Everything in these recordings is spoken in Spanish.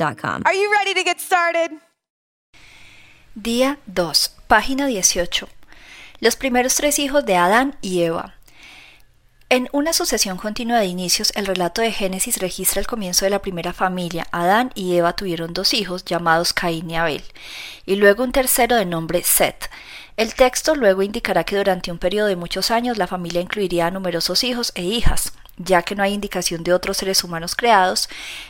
Are you ready to get started? Día 2, página 18. Los primeros tres hijos de Adán y Eva. En una sucesión continua de inicios, el relato de Génesis registra el comienzo de la primera familia. Adán y Eva tuvieron dos hijos llamados Caín y Abel, y luego un tercero de nombre Set. El texto luego indicará que durante un periodo de muchos años la familia incluiría a numerosos hijos e hijas. Ya que no hay indicación de otros seres humanos creados,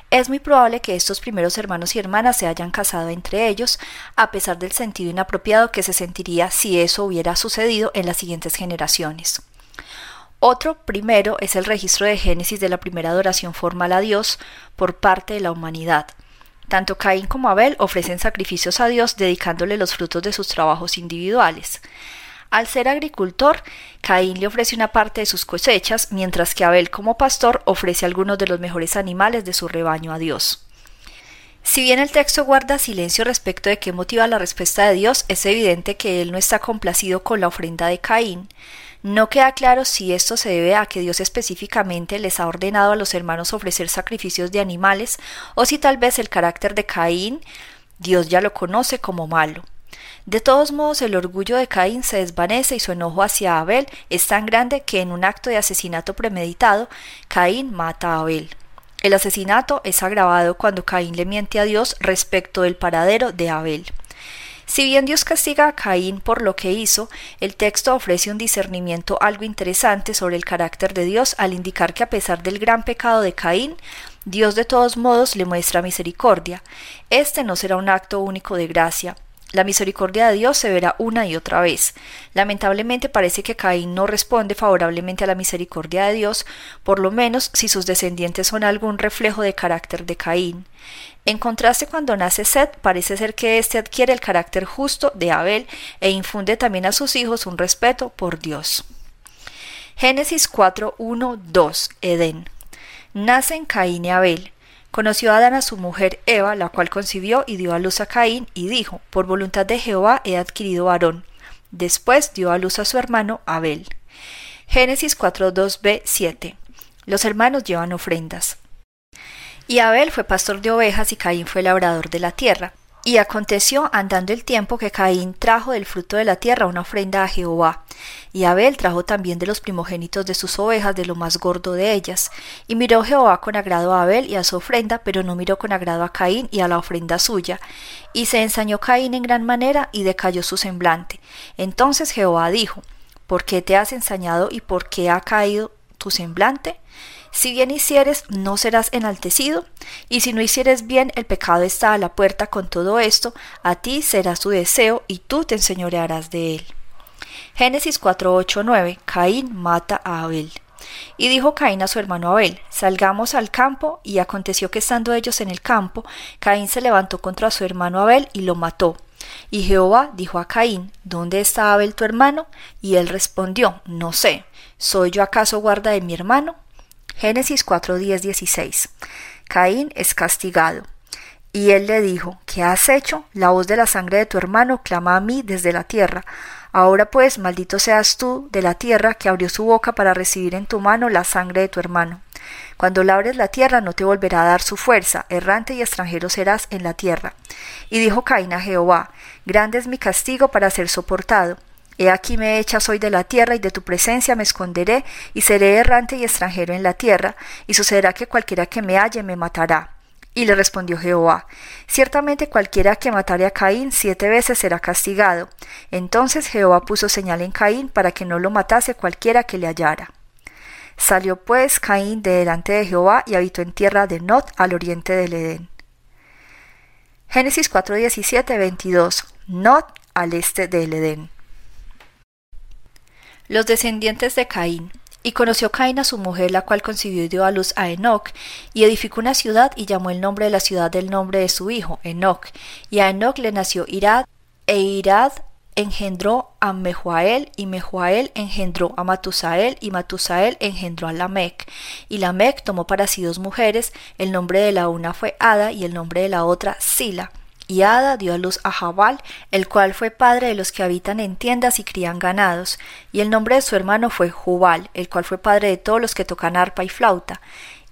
es muy probable que estos primeros hermanos y hermanas se hayan casado entre ellos, a pesar del sentido inapropiado que se sentiría si eso hubiera sucedido en las siguientes generaciones. Otro primero es el registro de Génesis de la primera adoración formal a Dios por parte de la humanidad. Tanto Caín como Abel ofrecen sacrificios a Dios dedicándole los frutos de sus trabajos individuales. Al ser agricultor, Caín le ofrece una parte de sus cosechas, mientras que Abel como pastor ofrece algunos de los mejores animales de su rebaño a Dios. Si bien el texto guarda silencio respecto de qué motiva la respuesta de Dios, es evidente que él no está complacido con la ofrenda de Caín. No queda claro si esto se debe a que Dios específicamente les ha ordenado a los hermanos ofrecer sacrificios de animales o si tal vez el carácter de Caín Dios ya lo conoce como malo. De todos modos, el orgullo de Caín se desvanece y su enojo hacia Abel es tan grande que en un acto de asesinato premeditado, Caín mata a Abel. El asesinato es agravado cuando Caín le miente a Dios respecto del paradero de Abel. Si bien Dios castiga a Caín por lo que hizo, el texto ofrece un discernimiento algo interesante sobre el carácter de Dios al indicar que a pesar del gran pecado de Caín, Dios de todos modos le muestra misericordia. Este no será un acto único de gracia, la misericordia de Dios se verá una y otra vez. Lamentablemente parece que Caín no responde favorablemente a la misericordia de Dios, por lo menos si sus descendientes son algún reflejo de carácter de Caín. En contraste, cuando nace Seth, parece ser que éste adquiere el carácter justo de Abel e infunde también a sus hijos un respeto por Dios. Génesis 4, 1, 2, Edén. Nacen Caín y Abel. Conoció Adán a su mujer Eva, la cual concibió y dio a luz a Caín, y dijo, Por voluntad de Jehová he adquirido varón. Después dio a luz a su hermano Abel. Génesis 4.2b 7. Los hermanos llevan ofrendas. Y Abel fue pastor de ovejas y Caín fue labrador de la tierra. Y aconteció andando el tiempo que Caín trajo del fruto de la tierra una ofrenda a Jehová, y Abel trajo también de los primogénitos de sus ovejas de lo más gordo de ellas. Y miró Jehová con agrado a Abel y a su ofrenda, pero no miró con agrado a Caín y a la ofrenda suya. Y se ensañó Caín en gran manera y decayó su semblante. Entonces Jehová dijo, ¿Por qué te has ensañado y por qué ha caído tu semblante? Si bien hicieres, no serás enaltecido, y si no hicieres bien, el pecado está a la puerta con todo esto, a ti será su deseo, y tú te enseñorearás de él. Génesis 4, 9. Caín mata a Abel. Y dijo Caín a su hermano Abel, salgamos al campo, y aconteció que estando ellos en el campo, Caín se levantó contra su hermano Abel y lo mató. Y Jehová dijo a Caín, ¿Dónde está Abel tu hermano? Y él respondió, No sé, ¿soy yo acaso guarda de mi hermano? Génesis 4, 16. Caín es castigado. Y él le dijo, ¿qué has hecho? La voz de la sangre de tu hermano clama a mí desde la tierra. Ahora pues, maldito seas tú de la tierra que abrió su boca para recibir en tu mano la sangre de tu hermano. Cuando labres la tierra no te volverá a dar su fuerza, errante y extranjero serás en la tierra. Y dijo Caín a Jehová, grande es mi castigo para ser soportado. He aquí me echas hoy de la tierra y de tu presencia me esconderé y seré errante y extranjero en la tierra, y sucederá que cualquiera que me halle me matará. Y le respondió Jehová, Ciertamente cualquiera que matare a Caín siete veces será castigado. Entonces Jehová puso señal en Caín para que no lo matase cualquiera que le hallara. Salió pues Caín de delante de Jehová y habitó en tierra de Nod al oriente del Edén. Génesis 4:17, 22. Nod al este del Edén. Los descendientes de Caín. Y conoció Caín a su mujer, la cual concibió y dio a luz a Enoc, y edificó una ciudad y llamó el nombre de la ciudad del nombre de su hijo, Enoc. Y a Enoc le nació Irad, e Irad engendró a Mehuael, y Mehuael engendró a Matusael, y Matusael engendró a Lamec. Y Lamec tomó para sí dos mujeres, el nombre de la una fue Ada, y el nombre de la otra Sila. Y Ada dio a luz a Jabal, el cual fue padre de los que habitan en tiendas y crían ganados, y el nombre de su hermano fue Jubal, el cual fue padre de todos los que tocan arpa y flauta.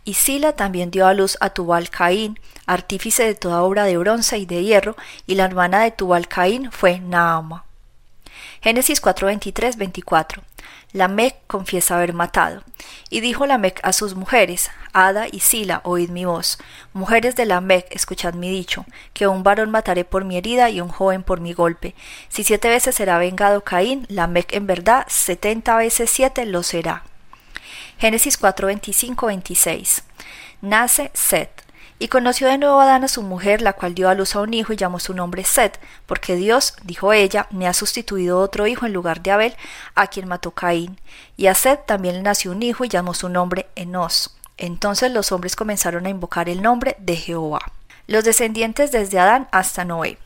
Y Sila también dio a luz a Tubal Caín, artífice de toda obra de bronce y de hierro, y la hermana de Tubal Caín fue Naama. Génesis 4, 24. Lamec confiesa haber matado. Y dijo Lamec a sus mujeres, Ada y Sila, oíd mi voz. Mujeres de Lamec, escuchad mi dicho, que un varón mataré por mi herida y un joven por mi golpe. Si siete veces será vengado Caín, Lamec en verdad setenta veces siete lo será. Génesis 4, 26. Nace Set. Y conoció de nuevo Adán a su mujer, la cual dio a luz a un hijo y llamó su nombre Set, porque Dios, dijo ella, me ha sustituido otro hijo en lugar de Abel, a quien mató Caín. Y a Set también le nació un hijo y llamó su nombre Enos. Entonces los hombres comenzaron a invocar el nombre de Jehová. Los descendientes desde Adán hasta Noé.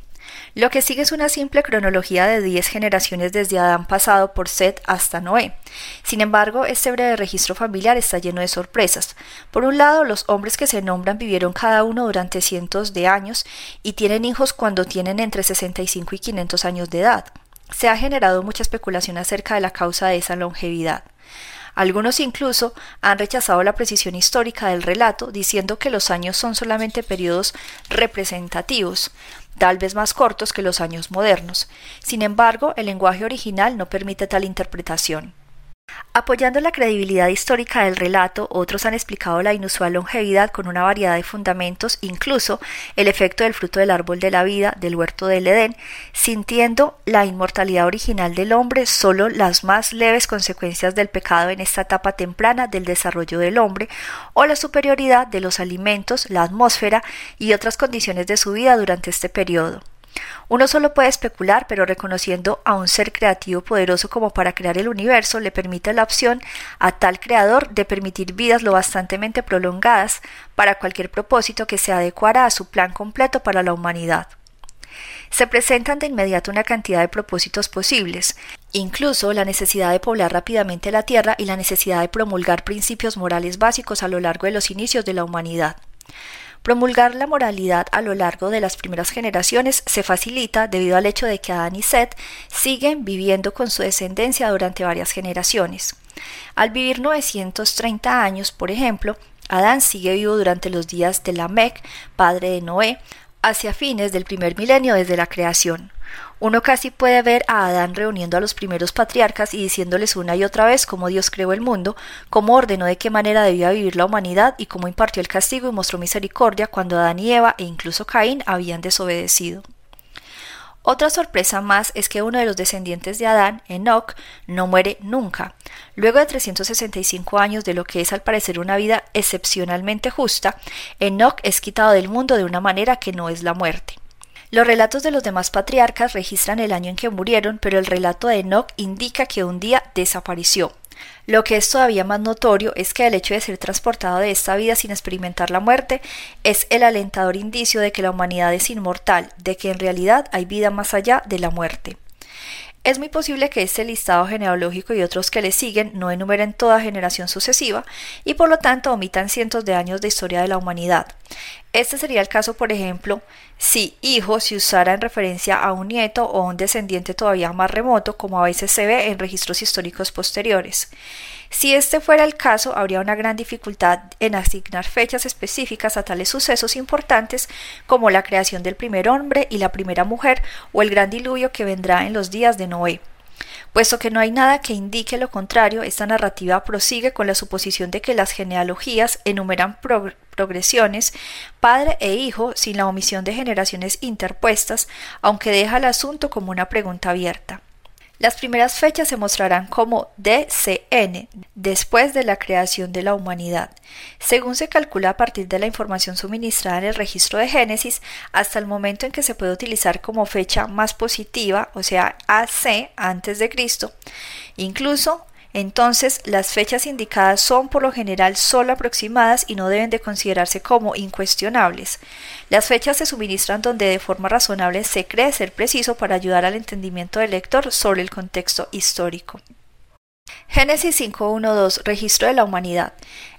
Lo que sigue es una simple cronología de diez generaciones desde Adán pasado por Set hasta Noé. Sin embargo, este breve registro familiar está lleno de sorpresas. Por un lado, los hombres que se nombran vivieron cada uno durante cientos de años y tienen hijos cuando tienen entre 65 y 500 años de edad. Se ha generado mucha especulación acerca de la causa de esa longevidad. Algunos incluso han rechazado la precisión histórica del relato, diciendo que los años son solamente periodos representativos, tal vez más cortos que los años modernos. Sin embargo, el lenguaje original no permite tal interpretación. Apoyando la credibilidad histórica del relato, otros han explicado la inusual longevidad con una variedad de fundamentos, incluso el efecto del fruto del árbol de la vida del huerto del Edén, sintiendo la inmortalidad original del hombre solo las más leves consecuencias del pecado en esta etapa temprana del desarrollo del hombre, o la superioridad de los alimentos, la atmósfera y otras condiciones de su vida durante este periodo. Uno solo puede especular, pero reconociendo a un ser creativo poderoso como para crear el universo, le permite la opción a tal creador de permitir vidas lo bastantemente prolongadas para cualquier propósito que se adecuara a su plan completo para la humanidad. Se presentan de inmediato una cantidad de propósitos posibles, incluso la necesidad de poblar rápidamente la Tierra y la necesidad de promulgar principios morales básicos a lo largo de los inicios de la humanidad. Promulgar la moralidad a lo largo de las primeras generaciones se facilita debido al hecho de que Adán y Seth siguen viviendo con su descendencia durante varias generaciones. Al vivir 930 años, por ejemplo, Adán sigue vivo durante los días de Lamec, padre de Noé, hacia fines del primer milenio desde la creación. Uno casi puede ver a Adán reuniendo a los primeros patriarcas y diciéndoles una y otra vez cómo Dios creó el mundo, cómo ordenó de qué manera debía vivir la humanidad y cómo impartió el castigo y mostró misericordia cuando Adán y Eva e incluso Caín habían desobedecido. Otra sorpresa más es que uno de los descendientes de Adán, Enoch, no muere nunca. Luego de 365 años de lo que es al parecer una vida excepcionalmente justa, Enoch es quitado del mundo de una manera que no es la muerte. Los relatos de los demás patriarcas registran el año en que murieron, pero el relato de Enoch indica que un día desapareció. Lo que es todavía más notorio es que el hecho de ser transportado de esta vida sin experimentar la muerte es el alentador indicio de que la humanidad es inmortal, de que en realidad hay vida más allá de la muerte. Es muy posible que este listado genealógico y otros que le siguen no enumeren toda generación sucesiva y por lo tanto omitan cientos de años de historia de la humanidad. Este sería el caso, por ejemplo, si hijo se usara en referencia a un nieto o un descendiente todavía más remoto, como a veces se ve en registros históricos posteriores. Si este fuera el caso, habría una gran dificultad en asignar fechas específicas a tales sucesos importantes como la creación del primer hombre y la primera mujer o el gran diluvio que vendrá en los días de Noé. Puesto que no hay nada que indique lo contrario, esta narrativa prosigue con la suposición de que las genealogías enumeran progresiones padre e hijo sin la omisión de generaciones interpuestas, aunque deja el asunto como una pregunta abierta. Las primeras fechas se mostrarán como DCN, después de la creación de la humanidad, según se calcula a partir de la información suministrada en el registro de Génesis hasta el momento en que se puede utilizar como fecha más positiva, o sea, AC antes de Cristo. Incluso entonces, las fechas indicadas son por lo general solo aproximadas y no deben de considerarse como incuestionables. Las fechas se suministran donde de forma razonable se cree ser preciso para ayudar al entendimiento del lector sobre el contexto histórico. Génesis 5.1.2 Registro de la humanidad.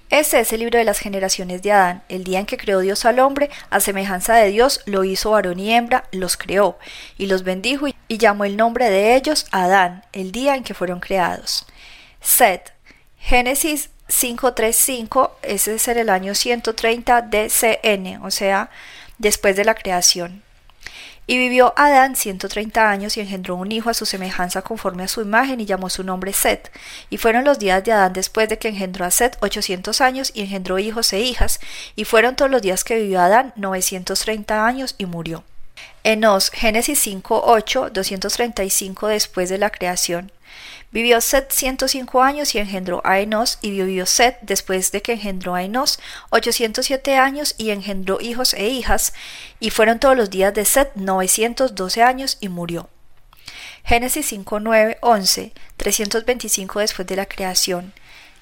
Este es el libro de las generaciones de Adán. El día en que creó Dios al hombre, a semejanza de Dios, lo hizo varón y hembra, los creó, y los bendijo y llamó el nombre de ellos Adán, el día en que fueron creados. Set. Génesis 535, ese es el año 130 DCN, o sea, después de la creación. Y vivió Adán 130 años y engendró un hijo a su semejanza conforme a su imagen y llamó su nombre Set. Y fueron los días de Adán después de que engendró a Set 800 años y engendró hijos e hijas, y fueron todos los días que vivió Adán 930 años y murió. Enos, Génesis 5.8, 235 después de la creación. Vivió Set 105 años y engendró a Enos, y vivió Set después de que engendró a Enos 807 años y engendró hijos e hijas, y fueron todos los días de Set 912 años y murió. Génesis 5, 9, 11, 325 después de la creación.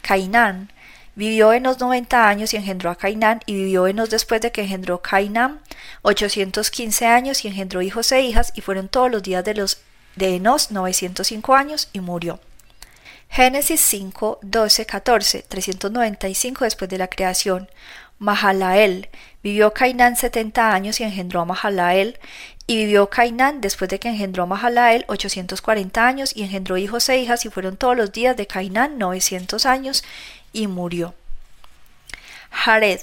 Cainán. Vivió Enos 90 años y engendró a Cainán, y vivió Enos después de que engendró Cainán 815 años y engendró hijos e hijas, y fueron todos los días de los de Enos 905 años y murió. Génesis 5, 12, 14, 395 después de la creación. Mahalael. Vivió Cainán 70 años y engendró a Mahalael. Y vivió Cainán después de que engendró a Mahalael 840 años y engendró hijos e hijas y fueron todos los días de Cainán 900 años y murió. Jared.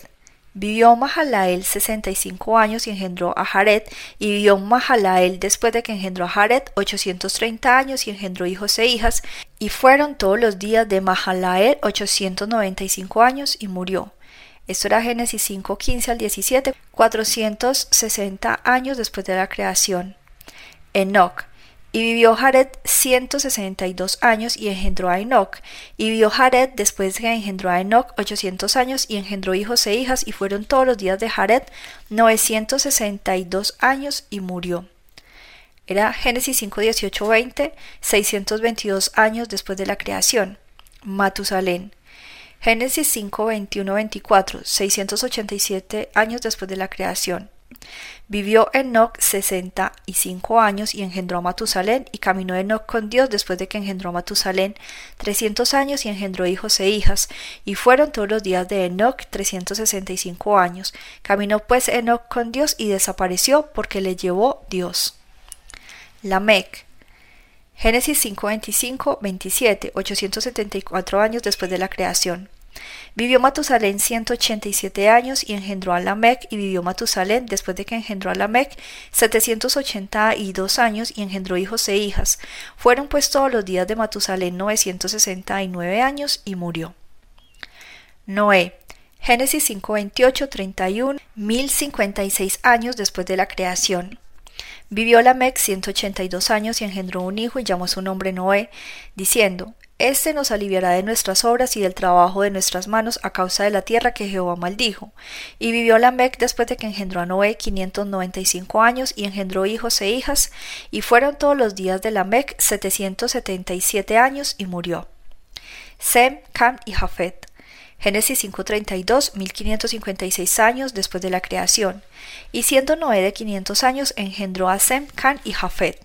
Vivió Mahalael 65 años y engendró a Jared, y vivió Mahalael después de que engendró a Jared 830 años y engendró hijos e hijas, y fueron todos los días de Mahalael 895 años y murió. Esto era Génesis 5, 15 al 17, 460 años después de la creación. Enoch y vivió Jared 162 años y engendró a Enoch. Y vivió Jared después de que engendró a Enoch 800 años y engendró hijos e hijas y fueron todos los días de Jared 962 años y murió. Era Génesis 5, 18, 20, 622 años después de la creación. Matusalén. Génesis 5, 21, 24, 687 años después de la creación. Vivió Enoch sesenta y cinco años y engendró a Matusalén, y caminó Enoch con Dios después de que engendró a Matusalén trescientos años y engendró hijos e hijas, y fueron todos los días de Enoch trescientos sesenta y cinco años. Caminó pues Enoch con Dios y desapareció porque le llevó Dios. Lamec. Génesis 5, 25, 27, 874 años después de la creación. Vivió Matusalén 187 años y engendró a Lamec, y vivió Matusalén después de que engendró a Lamec 782 años y engendró hijos e hijas. Fueron pues todos los días de Matusalén 969 años y murió. Noé. Génesis 528, 31, 1056 años después de la creación. Vivió Lamec 182 años y engendró un hijo y llamó su nombre Noé, diciendo, este nos aliviará de nuestras obras y del trabajo de nuestras manos a causa de la tierra que Jehová maldijo. Y vivió Lamec después de que engendró a Noé quinientos noventa y cinco años y engendró hijos e hijas, y fueron todos los días de Lamec setecientos setenta y siete años y murió. Sem, Cam y Jafet. Génesis 5.32, 1556 años después de la creación. Y siendo Noé de quinientos años, engendró a Sem, Cam y Jafet.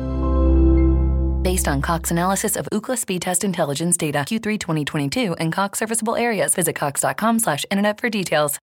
Based on Cox analysis of Ookla speed test intelligence data Q3 2022 and Cox serviceable areas, visit cox.com/internet for details.